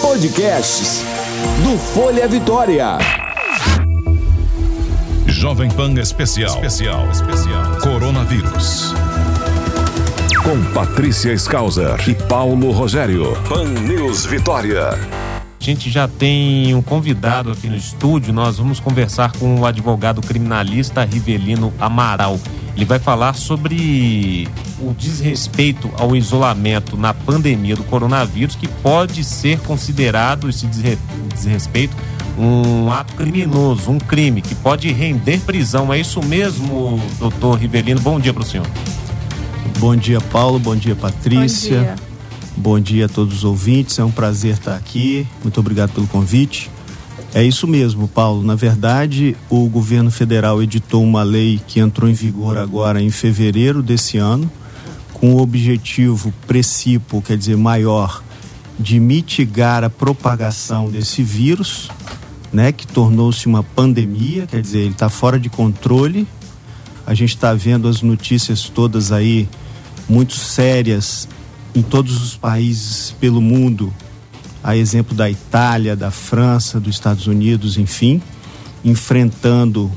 Podcasts do Folha Vitória. Jovem Pan Especial. Especial. Especial. Coronavírus. Com Patrícia Skauser e Paulo Rogério. Pan News Vitória. A gente já tem um convidado aqui no estúdio. Nós vamos conversar com o advogado criminalista Rivelino Amaral. Ele vai falar sobre o desrespeito ao isolamento na pandemia do coronavírus, que pode ser considerado esse desrespeito um ato criminoso, um crime que pode render prisão. É isso mesmo, doutor Rivelino? Bom dia para o senhor. Bom dia, Paulo. Bom dia, Patrícia. Bom dia. Bom dia a todos os ouvintes. É um prazer estar aqui. Muito obrigado pelo convite. É isso mesmo, Paulo. Na verdade, o governo federal editou uma lei que entrou em vigor agora em fevereiro desse ano, com o objetivo precípio, quer dizer, maior, de mitigar a propagação desse vírus, né, que tornou-se uma pandemia, quer dizer, ele está fora de controle. A gente está vendo as notícias todas aí muito sérias em todos os países pelo mundo a exemplo da Itália, da França, dos Estados Unidos, enfim, enfrentando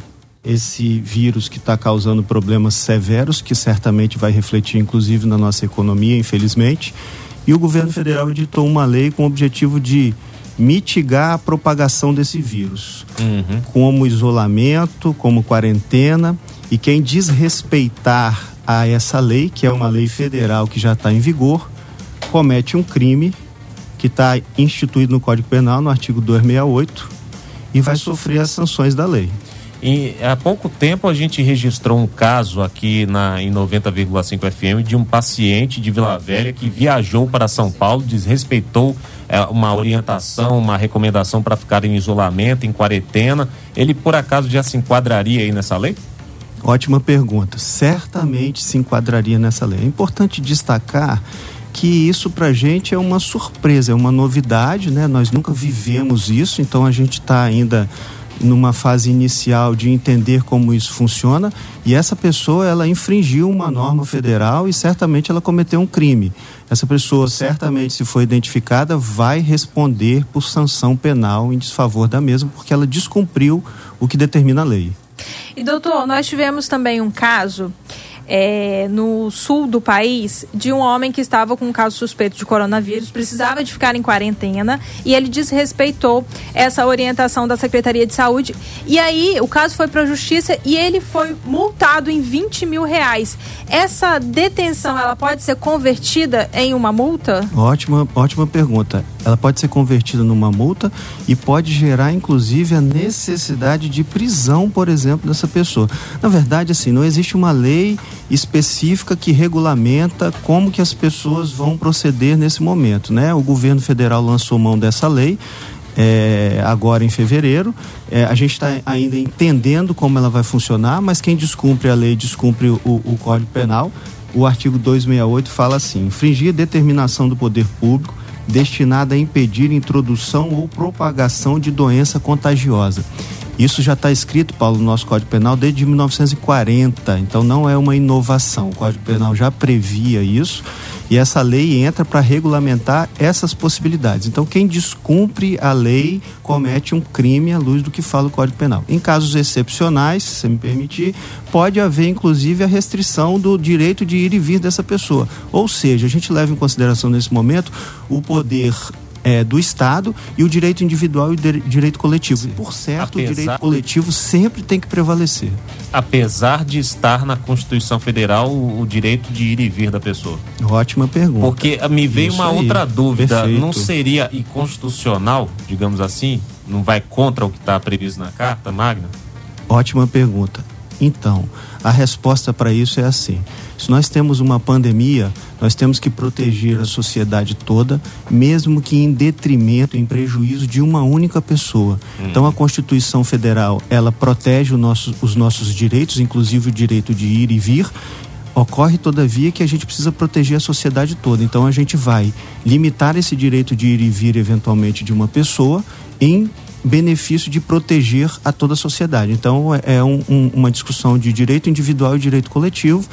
esse vírus que está causando problemas severos, que certamente vai refletir inclusive na nossa economia, infelizmente. E o governo federal editou uma lei com o objetivo de mitigar a propagação desse vírus, uhum. como isolamento, como quarentena. E quem desrespeitar a essa lei, que é uma lei federal que já está em vigor, comete um crime que está instituído no Código Penal, no artigo 268, e vai sofrer as sanções da lei. E há pouco tempo a gente registrou um caso aqui na, em 90,5 FM de um paciente de Vila Velha que viajou para São Paulo, desrespeitou é, uma orientação, uma recomendação para ficar em isolamento, em quarentena. Ele por acaso já se enquadraria aí nessa lei? Ótima pergunta. Certamente se enquadraria nessa lei. É importante destacar que isso para a gente é uma surpresa, é uma novidade, né? Nós nunca vivemos isso, então a gente está ainda numa fase inicial de entender como isso funciona e essa pessoa ela infringiu uma norma federal e certamente ela cometeu um crime. Essa pessoa certamente se for identificada vai responder por sanção penal em desfavor da mesma porque ela descumpriu o que determina a lei. E doutor, nós tivemos também um caso é, no sul do país de um homem que estava com um caso suspeito de coronavírus, precisava de ficar em quarentena e ele desrespeitou essa orientação da Secretaria de Saúde. E aí o caso foi para a justiça e ele foi multado em 20 mil reais. Essa detenção ela pode ser convertida em uma multa? Ótima, ótima pergunta. Ela pode ser convertida numa multa e pode gerar inclusive a necessidade de prisão, por exemplo, dessa pessoa. Na verdade, assim, não existe uma lei específica que regulamenta como que as pessoas vão proceder nesse momento, né? O governo federal lançou mão dessa lei é, agora em fevereiro. É, a gente está ainda entendendo como ela vai funcionar, mas quem descumpre a lei descumpre o, o Código Penal. O artigo 268 fala assim: infringir determinação do poder público destinada a impedir introdução ou propagação de doença contagiosa. Isso já está escrito, Paulo, no nosso Código Penal desde 1940, então não é uma inovação. O Código Penal já previa isso e essa lei entra para regulamentar essas possibilidades. Então, quem descumpre a lei comete um crime à luz do que fala o Código Penal. Em casos excepcionais, se me permitir, pode haver inclusive a restrição do direito de ir e vir dessa pessoa. Ou seja, a gente leva em consideração nesse momento o poder é, do Estado e o direito individual e o direito coletivo. Sim. Por certo, Apesar... o direito coletivo sempre tem que prevalecer. Apesar de estar na Constituição Federal o, o direito de ir e vir da pessoa. Ótima pergunta. Porque me veio Isso uma aí. outra dúvida. Perfeito. Não seria inconstitucional, digamos assim? Não vai contra o que está previsto na Carta Magna? Ótima pergunta. Então, a resposta para isso é assim: se nós temos uma pandemia, nós temos que proteger a sociedade toda, mesmo que em detrimento, em prejuízo de uma única pessoa. Hum. Então, a Constituição Federal ela protege nosso, os nossos direitos, inclusive o direito de ir e vir. Ocorre, todavia, que a gente precisa proteger a sociedade toda. Então, a gente vai limitar esse direito de ir e vir, eventualmente, de uma pessoa em benefício de proteger a toda a sociedade. Então, é, é um, um, uma discussão de direito individual e direito coletivo.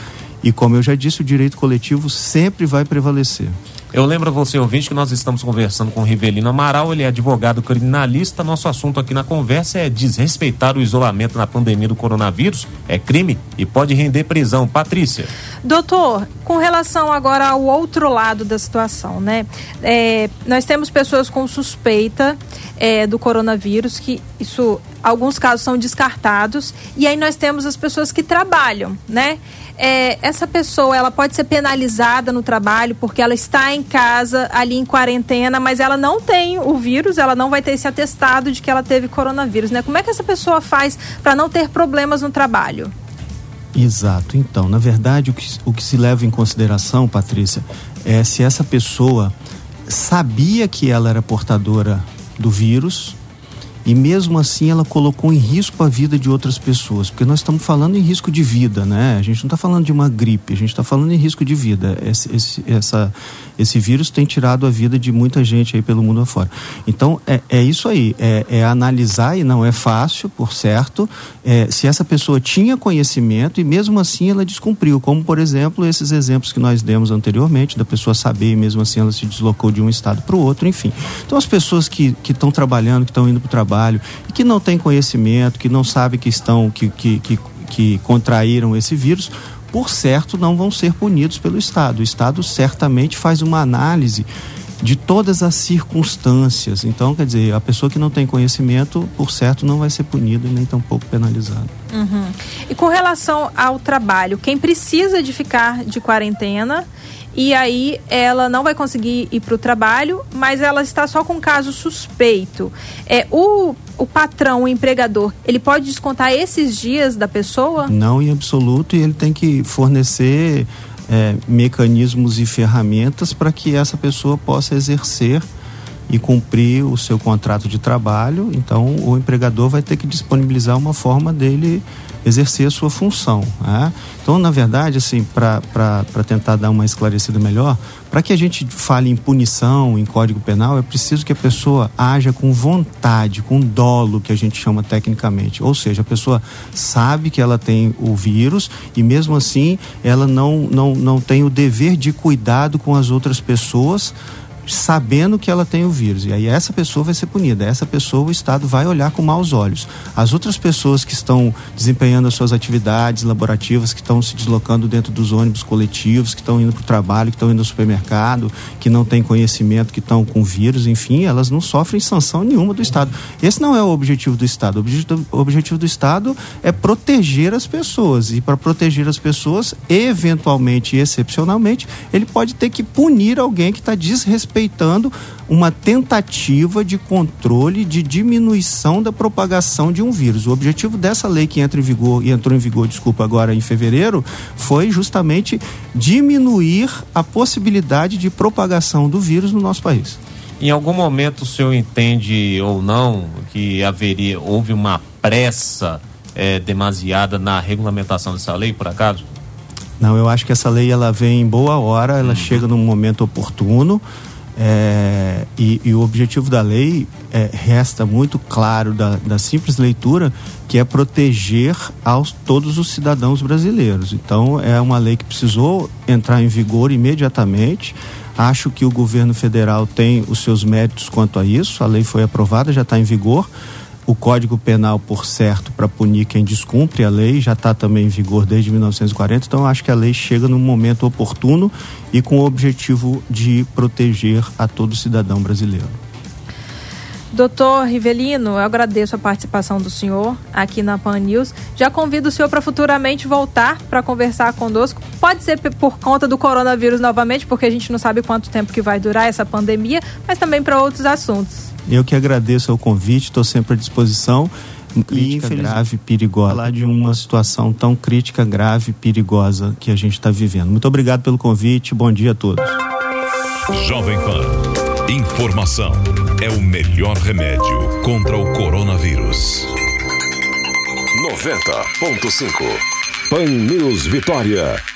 E, como eu já disse, o direito coletivo sempre vai prevalecer. Eu lembro a você, ouvinte, que nós estamos conversando com o Rivelino Amaral, ele é advogado criminalista. Nosso assunto aqui na conversa é desrespeitar o isolamento na pandemia do coronavírus. É crime e pode render prisão. Patrícia. Doutor, com relação agora ao outro lado da situação, né? É, nós temos pessoas com suspeita é, do coronavírus, que isso, alguns casos são descartados, e aí nós temos as pessoas que trabalham, né? é, essa pessoa ela pode ser penalizada no trabalho porque ela está em casa ali em quarentena, mas ela não tem o vírus, ela não vai ter esse atestado de que ela teve coronavírus, né? Como é que essa pessoa faz para não ter problemas no trabalho? Exato. Então, na verdade, o que, o que se leva em consideração, Patrícia, é se essa pessoa sabia que ela era portadora do vírus, e mesmo assim ela colocou em risco a vida de outras pessoas, porque nós estamos falando em risco de vida, né? A gente não está falando de uma gripe, a gente está falando em risco de vida. Esse, esse, essa, esse vírus tem tirado a vida de muita gente aí pelo mundo afora. Então é, é isso aí, é, é analisar e não é fácil, por certo, é, se essa pessoa tinha conhecimento e mesmo assim ela descumpriu, como por exemplo esses exemplos que nós demos anteriormente, da pessoa saber e mesmo assim ela se deslocou de um estado para o outro, enfim. Então as pessoas que estão trabalhando, que estão indo para o trabalho trabalho e que não têm conhecimento, que não sabem que estão, que, que, que, que contraíram esse vírus, por certo não vão ser punidos pelo Estado. O Estado certamente faz uma análise de todas as circunstâncias. Então, quer dizer, a pessoa que não tem conhecimento, por certo, não vai ser punida nem tampouco penalizada. Uhum. E com relação ao trabalho, quem precisa de ficar de quarentena e aí ela não vai conseguir ir para o trabalho, mas ela está só com caso suspeito. É, o, o patrão, o empregador, ele pode descontar esses dias da pessoa? Não, em absoluto, e ele tem que fornecer é, mecanismos e ferramentas para que essa pessoa possa exercer e cumprir o seu contrato de trabalho. Então, o empregador vai ter que disponibilizar uma forma dele exercer a sua função. Né? Então, na verdade, assim, para tentar dar uma esclarecida melhor, para que a gente fale em punição, em código penal, é preciso que a pessoa haja com vontade, com dolo, que a gente chama tecnicamente. Ou seja, a pessoa sabe que ela tem o vírus e mesmo assim ela não, não, não tem o dever de cuidado com as outras pessoas sabendo que ela tem o vírus. E aí essa pessoa vai ser punida. Essa pessoa o Estado vai olhar com maus olhos. As outras pessoas que estão desempenhando as suas atividades laborativas, que estão se deslocando dentro dos ônibus coletivos, que estão indo para o trabalho, que estão indo ao supermercado, que não têm conhecimento, que estão com vírus, enfim, elas não sofrem sanção nenhuma do Estado. Esse não é o objetivo do Estado. O objetivo, do Estado é proteger as pessoas. E para proteger as pessoas, eventualmente e excepcionalmente, ele pode ter que punir alguém que está desrespeitando respeitando uma tentativa de controle de diminuição da propagação de um vírus. O objetivo dessa lei que entra em vigor e entrou em vigor, desculpa, agora em fevereiro, foi justamente diminuir a possibilidade de propagação do vírus no nosso país. Em algum momento o senhor entende ou não que haveria houve uma pressa é, demasiada na regulamentação dessa lei, por acaso? Não, eu acho que essa lei ela vem em boa hora, ela uhum. chega num momento oportuno. É, e, e, o objetivo da lei é, resta muito claro da, da, simples leitura, que é proteger aos todos os cidadãos brasileiros. Então, é uma lei que precisou entrar em vigor imediatamente. Acho que o governo federal tem os seus méritos quanto a isso. A lei foi aprovada, já está em vigor. O Código Penal, por certo, para punir quem descumpre a lei, já está também em vigor desde 1940. Então, acho que a lei chega no momento oportuno e com o objetivo de proteger a todo cidadão brasileiro. Doutor Rivelino, eu agradeço a participação do senhor aqui na Pan News. Já convido o senhor para futuramente voltar para conversar conosco. Pode ser por conta do coronavírus novamente, porque a gente não sabe quanto tempo que vai durar essa pandemia, mas também para outros assuntos. Eu que agradeço o convite, estou sempre à disposição. Crítica grave, perigosa. Falar de uma situação tão crítica, grave, perigosa que a gente está vivendo. Muito obrigado pelo convite. Bom dia a todos. Jovem Pan. Informação é o melhor remédio contra o coronavírus. 90.5 Pan News Vitória.